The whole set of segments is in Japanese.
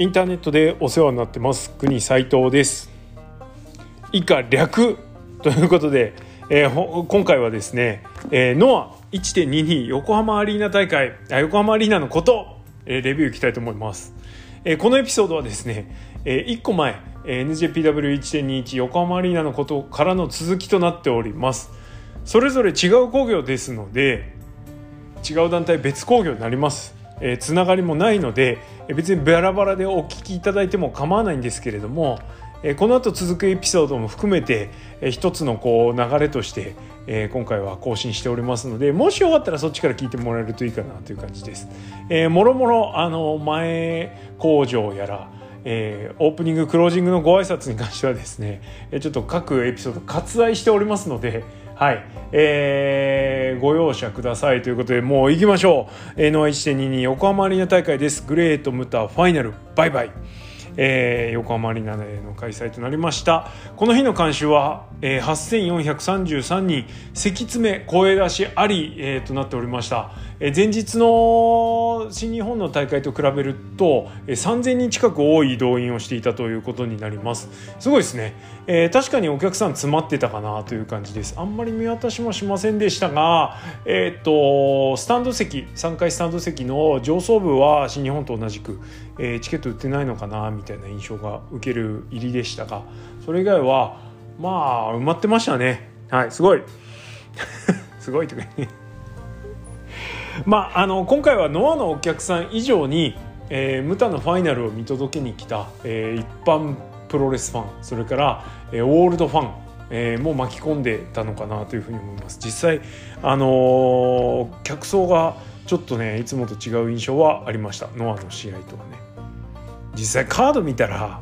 インターネットでお世話になってます。国斉藤です。以下略ということで、えー、今回はですね、えー、ノア1.22横浜アリーナ大会あ横浜アリーナのこと、えー、レビューいきたいと思います、えー、このエピソードはですね、えー、1個前 NJPW1.21 横浜アリーナのことからの続きとなっております。それぞれ違う工業ですので違う団体別工業になります。えー、つながりもないので別にバラバラでお聞きいただいても構わないんですけれども、えー、この後続くエピソードも含めて、えー、一つのこう流れとして、えー、今回は更新しておりますのでもしよかったらそっちから聞いてもらえるといいかなという感じです。えー、もろもろあの前工場やらえー、オープニングクロージングのご挨拶に関してはですねえちょっと各エピソード割愛しておりますのではい、えー、ご容赦くださいということでもう行きましょう。N1.22 横浜アリーナ大会です。グレートムタファイナル。バイバイ。えー、横浜アリーナでの開催となりました。この日の監修は、えー、8433人。席詰め声出しあり、えー、となっておりました、前日の新日本の大会と比べると、3000人近く多い動員をしていたということになります。すごいですね、えー、確かにお客さん詰まってたかなという感じです。あんまり見渡しもしませんでしたがえっ、とスタンド席3階スタンド席の上層部は新日本と同じく、えー、チケット売ってないのかなみたいな印象が受ける入りでしたがそれ以外はまあ埋まってましたね。はいすごい。すごいとかねまああの今回はノアのお客さん以上に、えー、ムタのファイナルを見届けに来た、えー、一般プロレスファンそれから、えー、オールドファンえー、も巻き込んでたのかなというふうに思います。実際あのー、客層がちょっとねいつもと違う印象はありました。ノアの試合とはね。実際カード見たら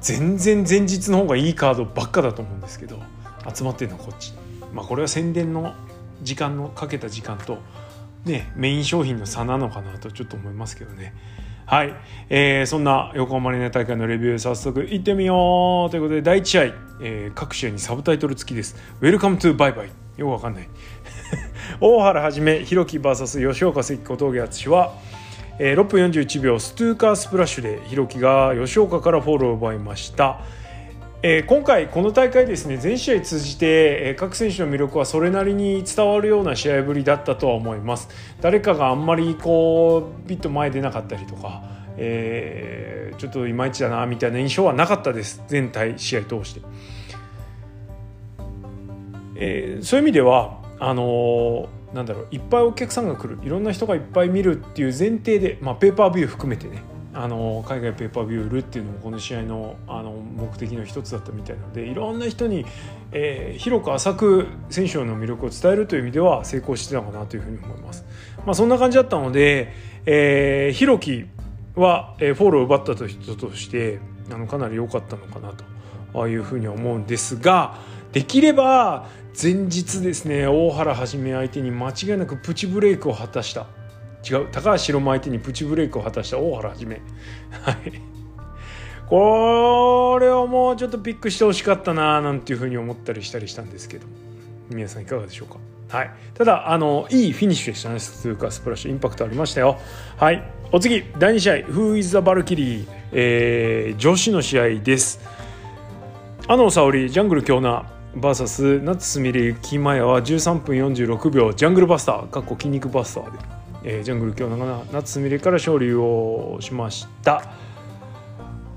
全然前日の方がいいカードばっかだと思うんですけど集まってるのはこっち。まあこれは宣伝の時間のかけた時間とねメイン商品の差なのかなとちょっと思いますけどね。はい、えー、そんな横浜アリーナ大会のレビュー早速いってみようということで第1試合、えー、各試合にサブタイトル付きです「Welcome to Bye Bye」よくわかんない。大原はじめ弘樹 VS 吉岡関小峠敦はえー、6分41秒ストゥーカースプラッシュで弘樹が吉岡からフォローを奪いました。えー、今回この大会ですね全試合通じて、えー、各選手の魅力はそれなりに伝わるような試合ぶりだったとは思います。誰かがあんまりこうビット前出なかったりとか、えー、ちょっといまいちだなみたいな印象はなかったです全体試合通して、えー、そういう意味ではあのーなんだろういっぱいお客さんが来る。いろんな人がいっぱい見るっていう前提で、まあ、ペーパービュー含めてね。あの海外ペーパービュー売るっていうのもこの試合のあの目的の一つだったみたいなのでいろんな人に、えー、広く浅く選手の魅力を伝えるという意味では成功してたかなというふうに思います。まあ、そんな感じだったので、えー、広樹は、えー、フォールを奪った人としてあのかなり良かったのかなというふうに思うんですができれば前日ですね大原はじめ相手に間違いなくプチブレイクを果たした違う。高橋宏も相手にプチブレイクを果たした大原はじめ。はい。これをもうちょっとピックしてほしかったななんていうふうに思ったりしたりしたんですけど皆さんいかがでしょうか？はい、ただあのいいフィニッシュでしたね。というかスプラッシュ。インパクトありましたよ。はい。お次第2試合「Who is the Valkyrie、えー」女子の試合です。阿野沙織ジャングル京奈 VS 夏すみれ雪まやは13分46秒。ジャングルバスター。かっこ筋肉バスターで、えー、ジャングル今日長夏すみれから勝利をしました。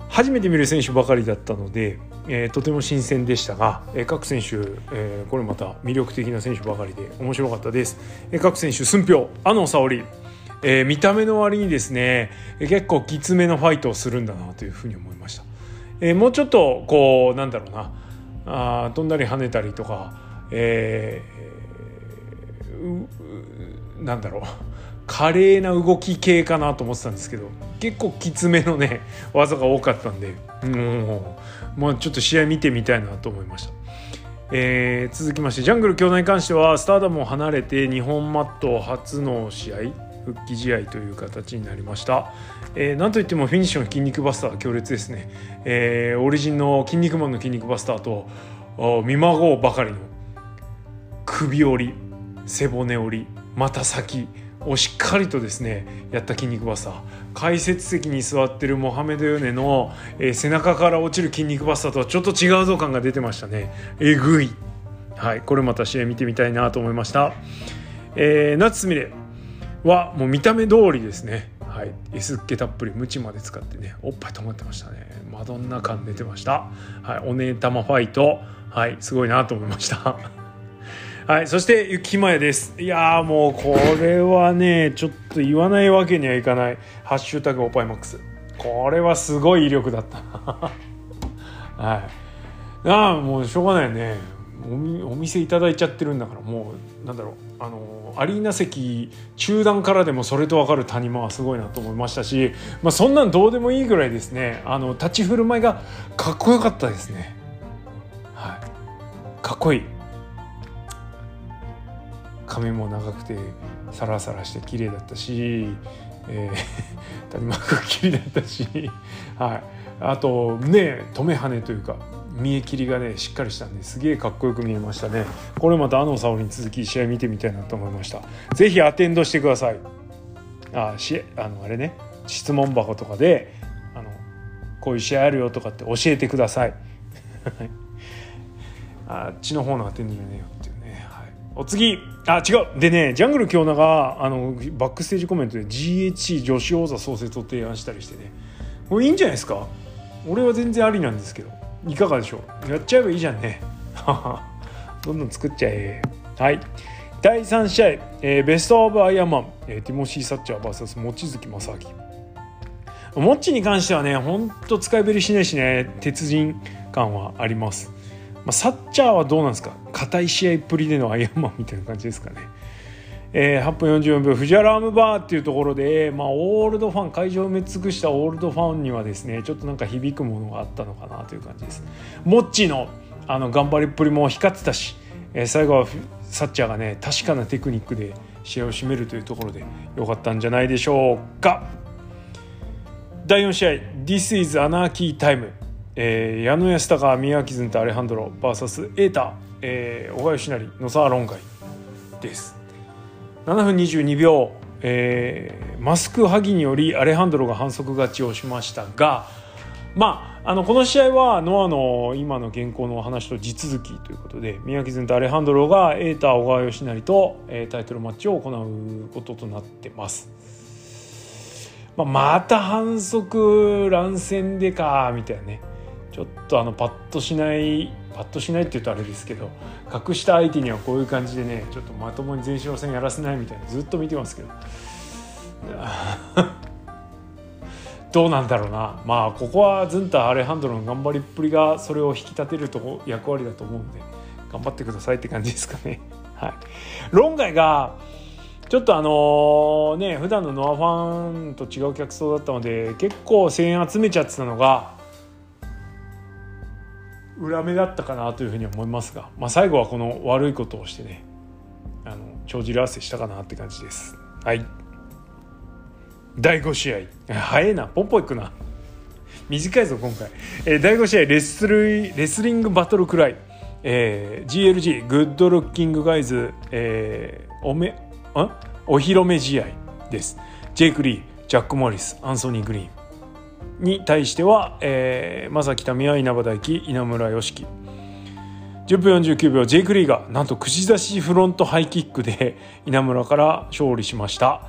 初めて見る選手ばかりだったので、えー、とても新鮮でしたが、えー、各選手、えー、これまた魅力的な選手ばかりで面白かったです、えー、各選手寸評あの沙織。えー、見た目の割にですね結構きつめのファイトをするんだなというふうに思いました、えー、もうちょっとこうなんだろうな。あ飛んだり跳ねたりとか、えー、なんだろう。華麗な動き系かなと思ってたんですけど結構きつめのね 技が多かったんでもう、ちょっと試合見てみたいなと思いました。えー、続きましてジャングル兄弟に関してはスターダムを離れて日本マット初の試合復帰試合という形になりました、えー、なんといってもフィニッシュの筋肉バスター強烈ですね、えー、オリジンの筋肉マンの筋肉バスターと見まごうばかりの首折り背骨折り股先をしっかりとですねやった筋肉バスター解説席に座ってるモハメド・ヨネの、えー、背中から落ちる筋肉バスターとはちょっと違うぞ感が出てましたね。えぐい。はいこれまた試合見てみたいなと思いました、えー、夏すみれはもう見た目通りですね。はい、S っ気たっぷりムチまで使ってねおっぱい止まってましたね。マドンナ感出てました。はいお姉玉ファイト。はいすごいなと思いました。はいそして雪前です。いやもうこれはねちょっと言わないわけにはいかない「ハッシュタグおっぱいマックス」これはすごい威力だった はい。ああもうしょうがないね。お店いただいちゃってるんだからもうなんだろう。あのアリーナ席中段からでもそれと分かる谷間はすごいなと思いましたし、まあ、そんなんどうでもいいぐらいですね。あの立ち振る舞いがかっこよかったですね。はい、かっこいい。髪も長くてサラサラして綺麗だったし、えー、谷間が綺麗だったし、はい、あとね止め跳ねというか見え切りがねしっかりしたんですげえかっこよく見えましたね。これまたあの沙織に続き試合見てみたいなと思いました。是非アテンドしてください。あしあのあれね質問箱とかであのこういう試合あるよとかって教えてください。あっちの方のアテンドじゃねえよ。っていうね、お次。あ違う。でねジャングル京奈があのバックステージコメントで GHC 女子王座創設を提案したりしてね。これいいんじゃないですか？俺は全然ありなんですけど。いかがでしょう？やっちゃえばいいじゃんね。どんどん作っちゃえ。はい。第3試合、えー、ベスト・オブ・アイアンマン、えー、ティモシー・サッチャー VS 望月正明。モッチに関してはねほんと使いぶりしないしね鉄人感はあります、まあ、サッチャーはどうなんですか？硬い試合っぷりでのアイアンマンみたいな感じですかね。えー、8分44秒藤原アームバーっていうところで、まあ、オールドファン会場を埋め尽くしたオールドファンにはですねちょっとなんか響くものがあったのかなという感じです。モッチーのあの頑張りっぷりも光ってたし、えー、最後はサッチャーがね確かなテクニックで試合を締めるというところで良かったんじゃないでしょうか。第4試合 This is Anarchy Time、えー、矢野安高宮脇ずんとアレハンドロ VS エータ、えー、小川義成野沢論外です7分22秒、えー、マスク剥ぎによりアレハンドロが反則勝ちをしましたがまあ、あのこの試合はノアの今の現行の話と地続きということで宮城前とアレハンドロがエータ小川義成と、えー、タイトルマッチを行うこととなってます。まあ、また反則乱戦でかみたいなねちょっとあのパッとしないパッとしないって言うとあれですけど格下相手にはこういう感じでねちょっとまともに前哨戦やらせないみたいなずっと見てますけど。どうなんだろうな。まあここはズンタアレハンドロの頑張りっぷりがそれを引き立てるとこ役割だと思うんで頑張ってくださいって感じですかね。はい、論外がちょっとあのー、ね普段のノアファンと違う客層だったので結構声援集めちゃってたのが裏目だったかなというふうに思いますが、まあ、最後はこの悪いことをしてねあの帳尻合わせしたかなって感じです。はい。第5試合。早いな。ポンポンいくな。短いぞ今回、えー、第5試合レスルレスリングバトルクライ、えー、GLG グッドルッキングガイズ、えー、おめんお披露目試合です。ジェイク・リージャック・モリスアンソニー・グリーン。に対しては、えー、正木民は稲葉大輝稲村良樹。10分49秒ジェイク・リーがなんと串刺しフロントハイキックで稲村から勝利しました。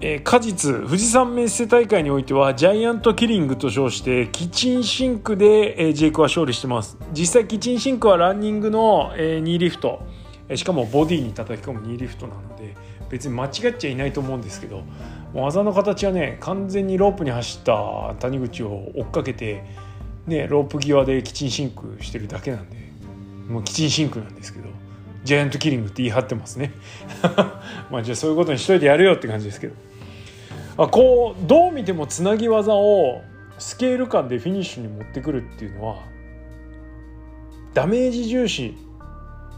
えー、果実富士山メッセ大会においてはジャイアントキリングと称してキッチンシンクで、えー、ジェイクは勝利してます。実際キッチンシンクはランニングの、えー、ニーリフト、えー、しかもボディに叩き込むニーリフトなので別に間違っちゃいないと思うんですけど技の形はね完全にロープに走った谷口を追っかけて、ね、ロープ際でキッチンシンクしてるだけなんでもうキッチンシンクなんですけどジャイアントキリングって言い張ってますね。まあじゃあそういうことにしといてやるよって感じですけど。あこうどう見てもつなぎ技をスケール感でフィニッシュに持ってくるっていうのはダメージ重視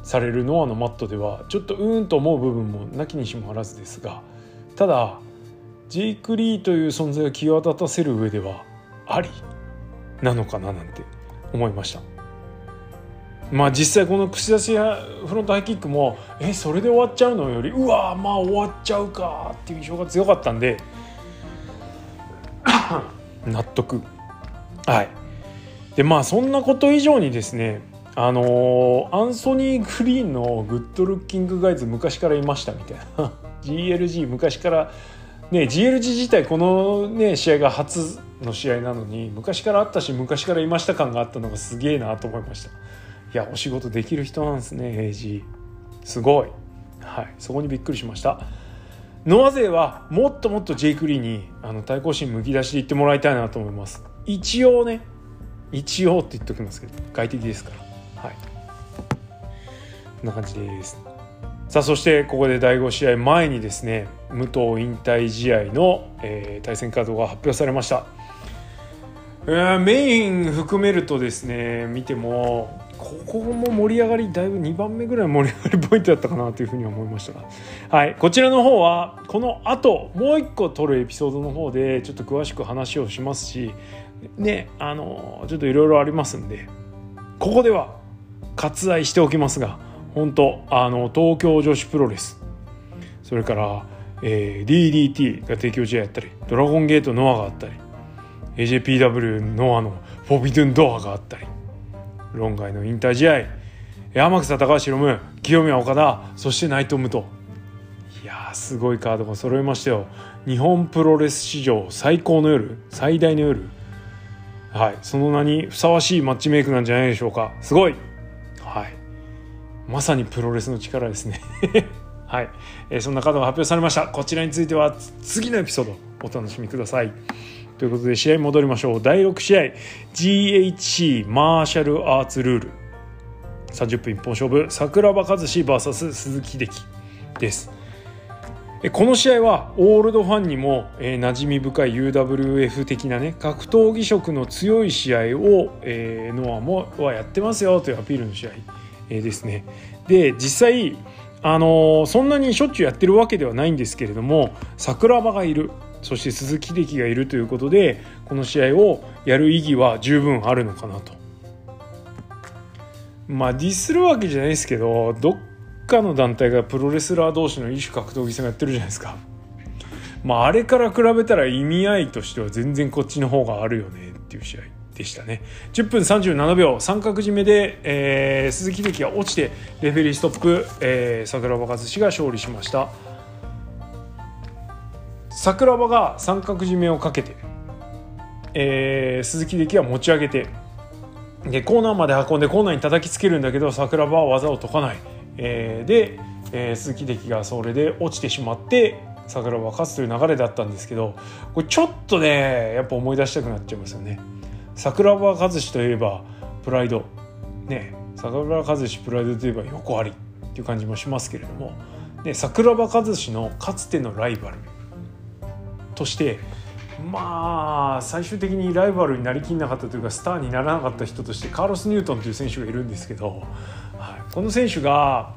されるノアのマットではちょっとうーんと思う部分もなきにしもあらずですがただジェイク・リーという存在を際立たせる上ではありなのかななんて思いました。まあ実際この串出しフロントハイキックもえそれで終わっちゃうのよりうわまあ終わっちゃうかっていう印象が強かったんで 納得。はい。でまあそんなこと以上にですねあのー、アンソニー・グリーンのグッドルッキングガイズ昔からいましたみたいな。GLG 昔からね GLG 自体このね試合が初の試合なのに昔からあったし昔からいました感があったのがすげえなと思いました。いやお仕事できる人なんですね AG すごい。はい。そこにびっくりしました。ノア勢はもっともっとジェイク・リーにあの対抗心むき出しでいってもらいたいなと思います。一応ね一応って言っておきますけど外敵ですから。はい。こんな感じです。さあそしてここで第5試合前にですね武藤引退試合の、えー、対戦カードが発表されました、えー、メイン含めるとですね見てもここも盛り上がりだいぶ2番目ぐらい盛り上がりポイントだったかなというふうに思いましたが、はい、こちらの方はこの後もう一個撮るエピソードの方でちょっと詳しく話をしますしねあのちょっといろいろありますんでここでは割愛しておきますが本当あの東京女子プロレスそれから、えー、DDT が提供試合やったりドラゴンゲートノアがあったり AJPW ノアのフォビドゥンドアがあったり論外の引退試合山草高橋ロム清宮岡田そして内藤武藤いやすごいカードが揃いましたよ。日本プロレス史上最高の夜最大の夜。はいその名にふさわしいマッチメイクなんじゃないでしょうか。すごい。はい。まさにプロレスの力ですね。はい、えー、そんなカードが発表されました。こちらについては次のエピソードお楽しみください。ということで試合戻りましょう。第6試合 GHC マーシャルアーツルール。30分一本勝負桜庭和志 VS 鈴木秀樹です。この試合はオールドファンにも、えー、馴染み深い UWF 的なね格闘技色の強い試合を、えー、ノアもはやってますよというアピールの試合、えー、ですね。で実際あの、そんなにしょっちゅうやってるわけではないんですけれども桜庭がいるそして鈴木秀樹がいるということでこの試合をやる意義は十分あるのかなと。まあディスるわけじゃないですけどどっかの団体がプロレスラー同士の異種格闘技戦やってるじゃないですか。まああれから比べたら意味合いとしては全然こっちの方があるよねっていう試合でしたね。10分37秒。三角締めで、えー、鈴木秀樹が落ちてレフェリーストップ、えー、桜庭和志が勝利しました。桜庭が三角締めをかけて、えー、鈴木秀樹は持ち上げてでコーナーまで運んでコーナーに叩きつけるんだけど桜庭は技を解かない、えー、で、えー、鈴木秀樹がそれで落ちてしまって桜庭勝つという流れだったんですけどこれちょっとねやっぱ思い出したくなっちゃいますよね。桜庭和志といえばプライド。ね桜庭和志プライドといえば横ありっていう感じもしますけれども、ね、桜庭和志のかつてのライバルとしてまあ最終的にライバルになりきんなかったというかスターにならなかった人としてカーロス・ニュートンという選手がいるんですけど、はい、この選手が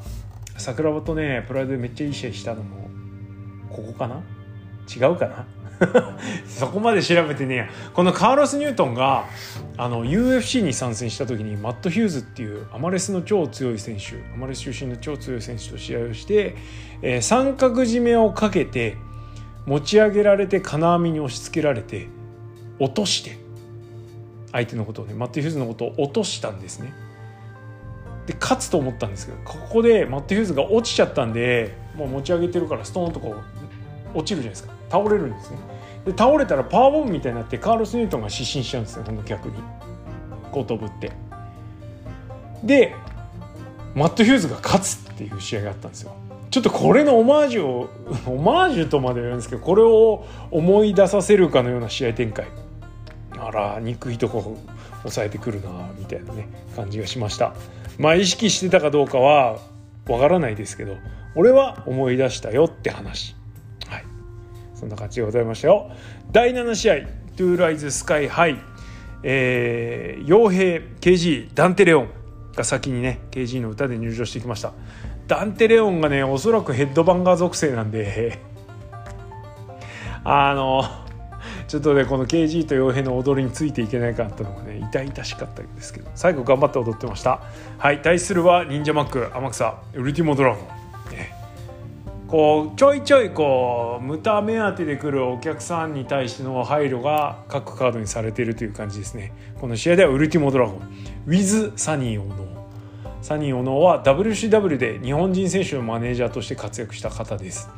桜庭とねプライドでめっちゃいい試合したのもここかな？違うかな？そこまで調べてねこのカーロス・ニュートンがあの UFC に参戦した時にマット・ヒューズっていうアマレスの超強い選手アマレス出身の超強い選手と試合をして、えー、三角締めをかけて持ち上げられて金網に押し付けられて落として相手のことをねマット・ヒューズのことを落としたんですね。で勝つと思ったんですけどここでマット・ヒューズが落ちちゃったんでもう持ち上げてるからストーンとこう落ちるじゃないですか倒れるんですね。で倒れたらパワーボムみたいになってカーロス・ニュートンが失神しちゃうんですよ今度逆に。こう飛ぶって。でマット・ヒューズが勝つっていう試合があったんですよ。ちょっとこれのオマージュを オマージュとまでは言うんですけどこれを思い出させるかのような試合展開。あら憎いとこ抑えてくるなみたいなね感じがしました。まあ意識してたかどうかはわからないですけど俺は思い出したよって話。そんな感じでございましたよ。第7試合トゥーライズスカイハイ。えー、傭兵 KG ダンテレオンが先にね KG の歌で入場してきました。ダンテレオンがねおそらくヘッドバンガー属性なんで。あのちょっとねこの KG と傭兵の踊りについていけないかったのがね痛々しかったんですけど。最後頑張って踊ってました。はい対するは忍者マック天草ウルティモドラゴン、ね、こうちょいちょいこう無駄目当てで来るお客さんに対しての配慮が各カードにされているという感じですね。この試合ではウルティモドラゴン。ウィズサニーオノーサニーオノーは WCW で日本人選手のマネージャーとして活躍した方です。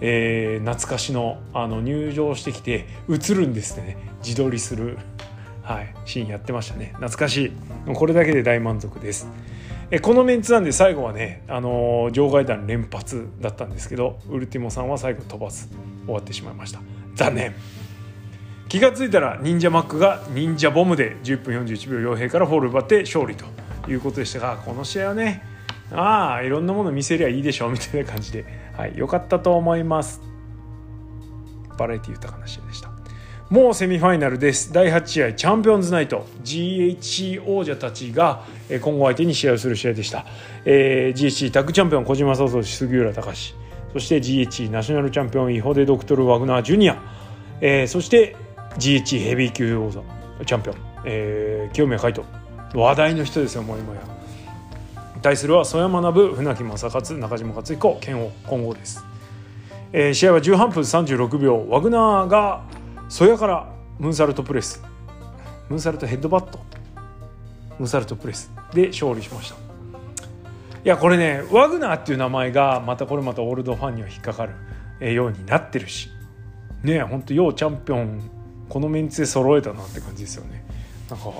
えー、懐かしのあの入場してきて映るんですってね。自撮りする、はい、シーンやってましたね。懐かしい。これだけで大満足です。えこのメンツなんで最後はね、あのー、場外弾連発だったんですけどウルティモさんは最後飛ばず終わってしまいました。残念。気が付いたら忍者マックが忍者ボムで10分41秒傭兵からフォール奪って勝利ということでしたがこの試合はねああいろんなもの見せりゃいいでしょみたいな感じで、はい、よかったと思います。バラエティ豊かな試合でした。もうセミファイナルです。第8試合チャンピオンズナイト。GHC 王者たちが今後相手に試合をする試合でした、えー、GHC タッグチャンピオン小島聡杉浦隆そして GHC ナショナルチャンピオンイホデ・ドクトル・ワグナー・ジュニア、えー、そして GHC ヘビー級王座チャンピオン、えー、清宮海斗。話題の人ですよもう今や。対するは曽山学船木正勝中島克彦剣王混合です、えー、試合は18分36秒。ワグナーが曽谷からムンサルトプレス。ムンサルトヘッドバット。ムンサルトプレス。で勝利しました。いやこれねワグナーっていう名前がまたこれまたオールドファンには引っかかるようになってるし。ねえほんとようチャンピオンこのメンツで揃えたなって感じですよね。なんか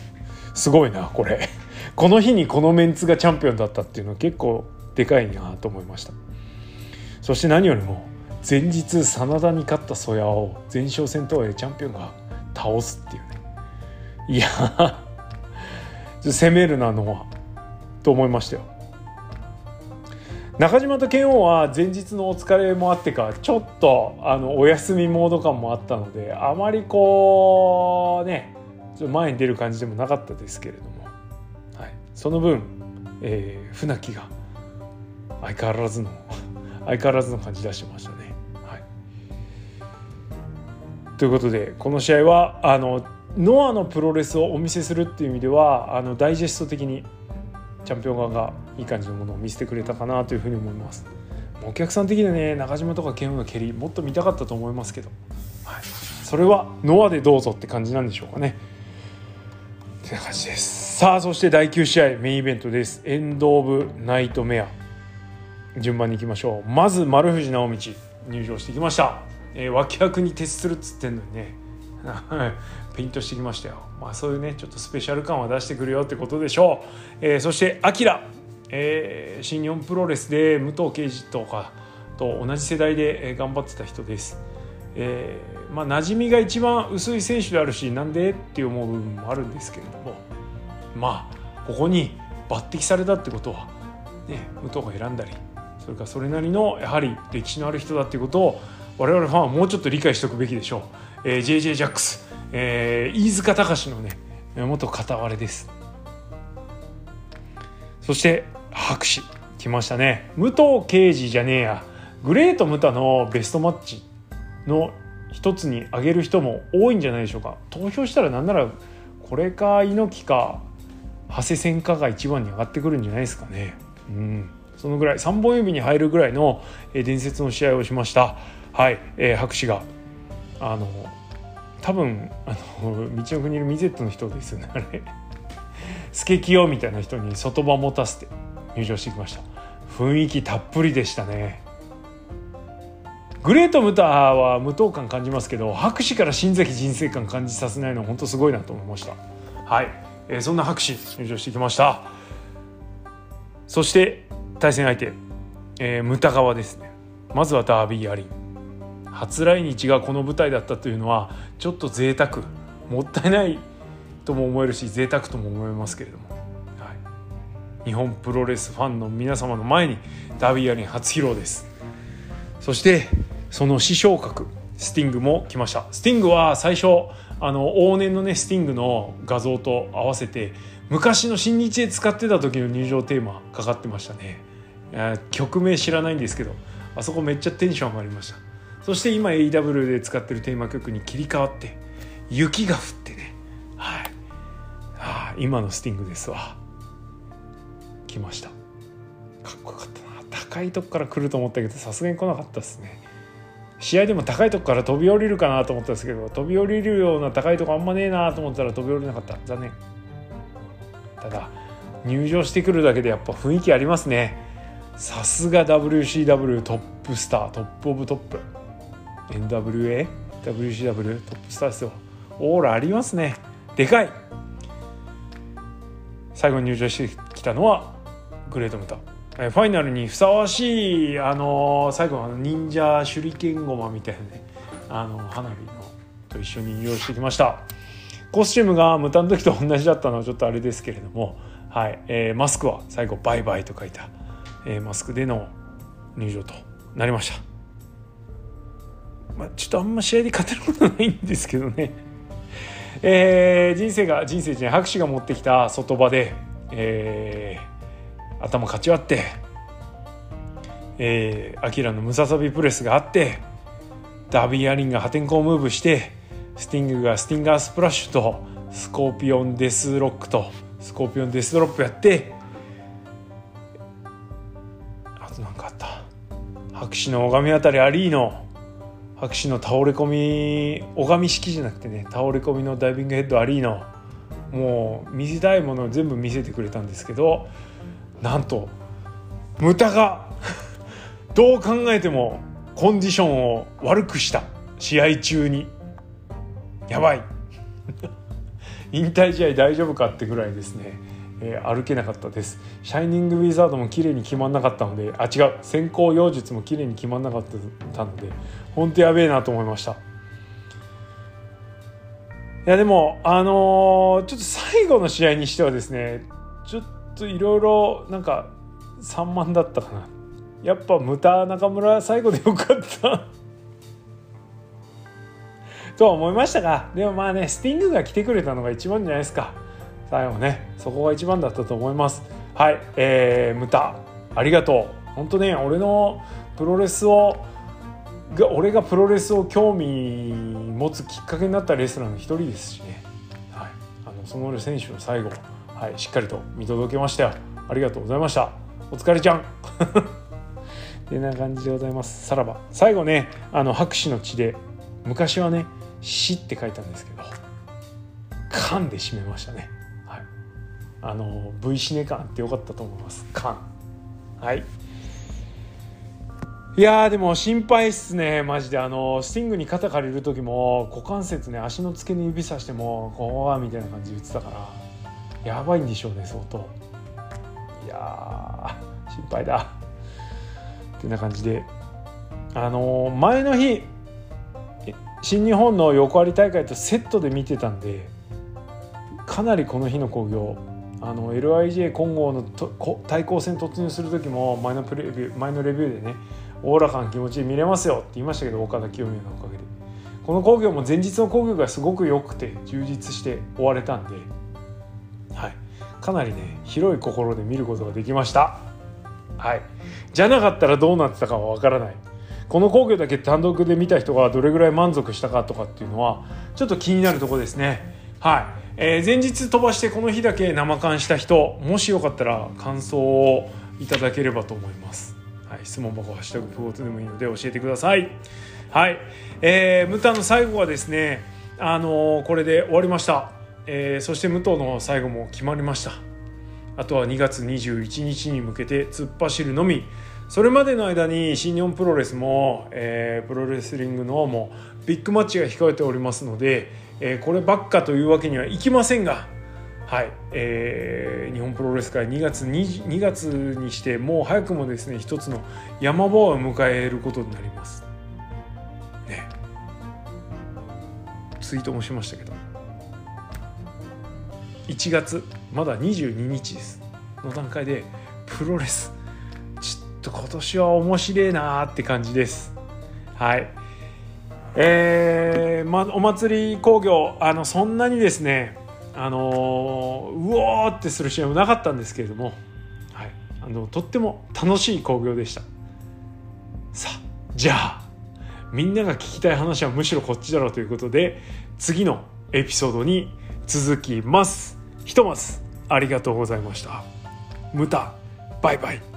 すごいなこれ。この日にこのメンツがチャンピオンだったっていうのは結構でかいなと思いました。そして何よりも前日真田に勝った曽谷を前哨戦とはいえチャンピオンが倒すっていうね。いや攻めるなのはと思いましたよ。中島と剣王は前日のお疲れもあってかちょっとあのお休みモード感もあったのであまりこうね前に出る感じでもなかったですけれども。はい。その分、えー、船木が相変わらずの相変わらずの感じ出してましたね。ということでこの試合はあのノアのプロレスをお見せするっていう意味ではあのダイジェスト的にチャンピオン側がいい感じのものを見せてくれたかなというふうに思います。お客さん的にはね中島とか剣王の蹴りもっと見たかったと思いますけど、はい、それはノアでどうぞって感じなんでしょうかね。ってな感じです。さあそして第9試合メインイベントですエンド・オブ・ナイトメア順番にいきましょうまず丸藤直道入場してきました、えー、脇役に徹するっつってんのにね。ペイントしてきましたよ。まあそういうねちょっとスペシャル感は出してくるよってことでしょう、えー、そしてアキラ、えー、新日本プロレスで武藤敬司とかと同じ世代で頑張ってた人です。えー、まあ馴染みが一番薄い選手であるしなんでって思う部分もあるんですけれども。まあここに抜擢されたってことは、ね、武藤が選んだりそれからそれなりのやはり歴史のある人だっていうことを我々ファンはもうちょっと理解しておくべきでしょう、えー、JJ ジャックス、えー、飯塚隆のね元片割れです。そして白紙来ましたね。武藤敬司じゃねえや。グレート・ムタのベストマッチの一つに挙げる人も多いんじゃないでしょうか。投票したらなんならこれか猪木か長谷戦火が一番に上がってくるんじゃないですかね。うん、そのぐらい3本指に入るぐらいの伝説の試合をしました。はい、えー、博士があの多分あの 道の国のミゼットの人ですよねあれ。スケキヨみたいな人に外場持たせて入場してきました。雰囲気たっぷりでしたね。グレート・ムタは無党感感じますけど博士から新崎人生観感じさせないのは本当すごいなと思いました。はいえー、そんな博士入場してきましたそして対戦相手、えー、ムタ側ですね。まずはダービーアリン初来日がこの舞台だったというのはちょっと贅沢。もったいないとも思えるし贅沢とも思いますけれども、はい、日本プロレスファンの皆様の前にダービーアリン初披露です。そしてその師匠格スティングも来ました。スティングは最初あの往年のねスティングの画像と合わせて昔の新日で使ってた時の入場テーマかかってましたね。曲名知らないんですけどあそこめっちゃテンション上がりました。そして今 AW で使ってるテーマ曲に切り替わって雪が降ってね。はい。あ今のスティングですわ。来ました。かっこよかったな。高いとこから来ると思ったけどさすがに来なかったですね。試合でも高いとこから飛び降りるかなと思ったんですけど飛び降りるような高いとこあんまねえなと思ったら飛び降りなかった。残念。ただ入場してくるだけでやっぱ雰囲気ありますね。さすが WCW トップスター top of top。NWA WCW トップスターですよ。オーラありますね。でかい。最後に入場してきたのはグレートムタ。ファイナルにふさわしい、あの最後の忍者手裏剣駒みたいなねあの花火のと一緒に入場してきました。コスチュームがムタの時と同じだったのはちょっとあれですけれども、はい。えー、マスクは最後「バイバイ」と書いた、えー、マスクでの入場となりました、まあ、ちょっとあんま試合で勝てることないんですけどね。えー、人生が人生じゃない拍手が持ってきた外場で、えー、頭かち割ってえー、アキラのムササビプレスがあってダービー・アリンが破天荒ムーブしてスティングがスティンガースプラッシュとスコーピオンデスロックとスコーピオンデスドロップやって白紙の拝みあたりアリーノ白紙の倒れ込み拝み式じゃなくてね倒れ込みのダイビングヘッドアリーノもう見せたいものを全部見せてくれたんですけどなんとムタが どう考えてもコンディションを悪くした試合中に。やばい。引退試合大丈夫かってぐらいですね、えー、歩けなかったです。シャイニングウィザードも綺麗に決まんなかったのであ違う。先行妖術も綺麗に決まんなかったので本当やべえなと思いました。いやでもあのー、ちょっと最後の試合にしてはですねちょっといろいろなんか3万だったかな。やっぱムタ中村最後でよかった。とは思いましたがでもまあねスティングが来てくれたのが一番じゃないですか。最後ね。そこが一番だったと思います。はい。えー、ムタ。ありがとう。本当ね俺のプロレスをが俺がプロレスを興味持つきっかけになったレスラーの一人ですしね、はい、あのその選手の最後はい、しっかりと見届けましたよ。ありがとうございました。お疲れちゃん。ってな感じでございます。さらば。最後ねあの拍手の地で昔はね「死」って書いたんですけど「缶」で締めましたね。あの V シネ感ってよかったと思います。缶はい。いやでも心配っすね。マジで。あのスティングに肩借りる時も股関節ね足の付け根指さしてもこうみたいな感じで言ってたからやばいんでしょうね相当。いや心配だ。ってな感じで。あのー、前の日新日本の横割大会とセットで見てたんでかなりこの日の興行あの LIJ 混合のと対抗戦突入する時も前のプレビュー前のレビューでねおおらかな気持ちで見れますよって言いましたけど岡田清美のおかげで。この興行も前日の興行がすごく良くて充実して終われたんではい。かなりね広い心で見ることができました。はい。じゃなかったらどうなってたかはわからない。この工業だけ単独で見た人がどれぐらい満足したかとかっていうのはちょっと気になるとこですね。はい、えー、前日飛ばしてこの日だけ生感した人もしよかったら感想をいただければと思います。はい、質問箱「ハッシュタグプゴト」でもいいので教えてください。はい、えー、ムタの最後はですねあのー、これで終わりました。えー、そして武藤の最後も決まりました。あとは2月21日に向けて突っ走るのみ。それまでの間に新日本プロレスも、えー、プロレスリングの方もビッグマッチが控えておりますので、え、こればっかというわけにはいきませんがはい、えー、日本プロレス界2月 2, 2月にしてもう早くもですね一つの山場を迎えることになります。ね。ツイートもしましたけど。1月まだ22日です。の段階でプロレスちょっと今年は面白いなーって感じです。はい。えー、まお祭り工業あのそんなにですねあの、うおーってする試合もなかったんですけれども、はい、あのとっても楽しい興行でした。さあじゃあみんなが聞きたい話はむしろこっちだろうということで次のエピソードに続きます。ひとまずありがとうございました。ムタバイバイ。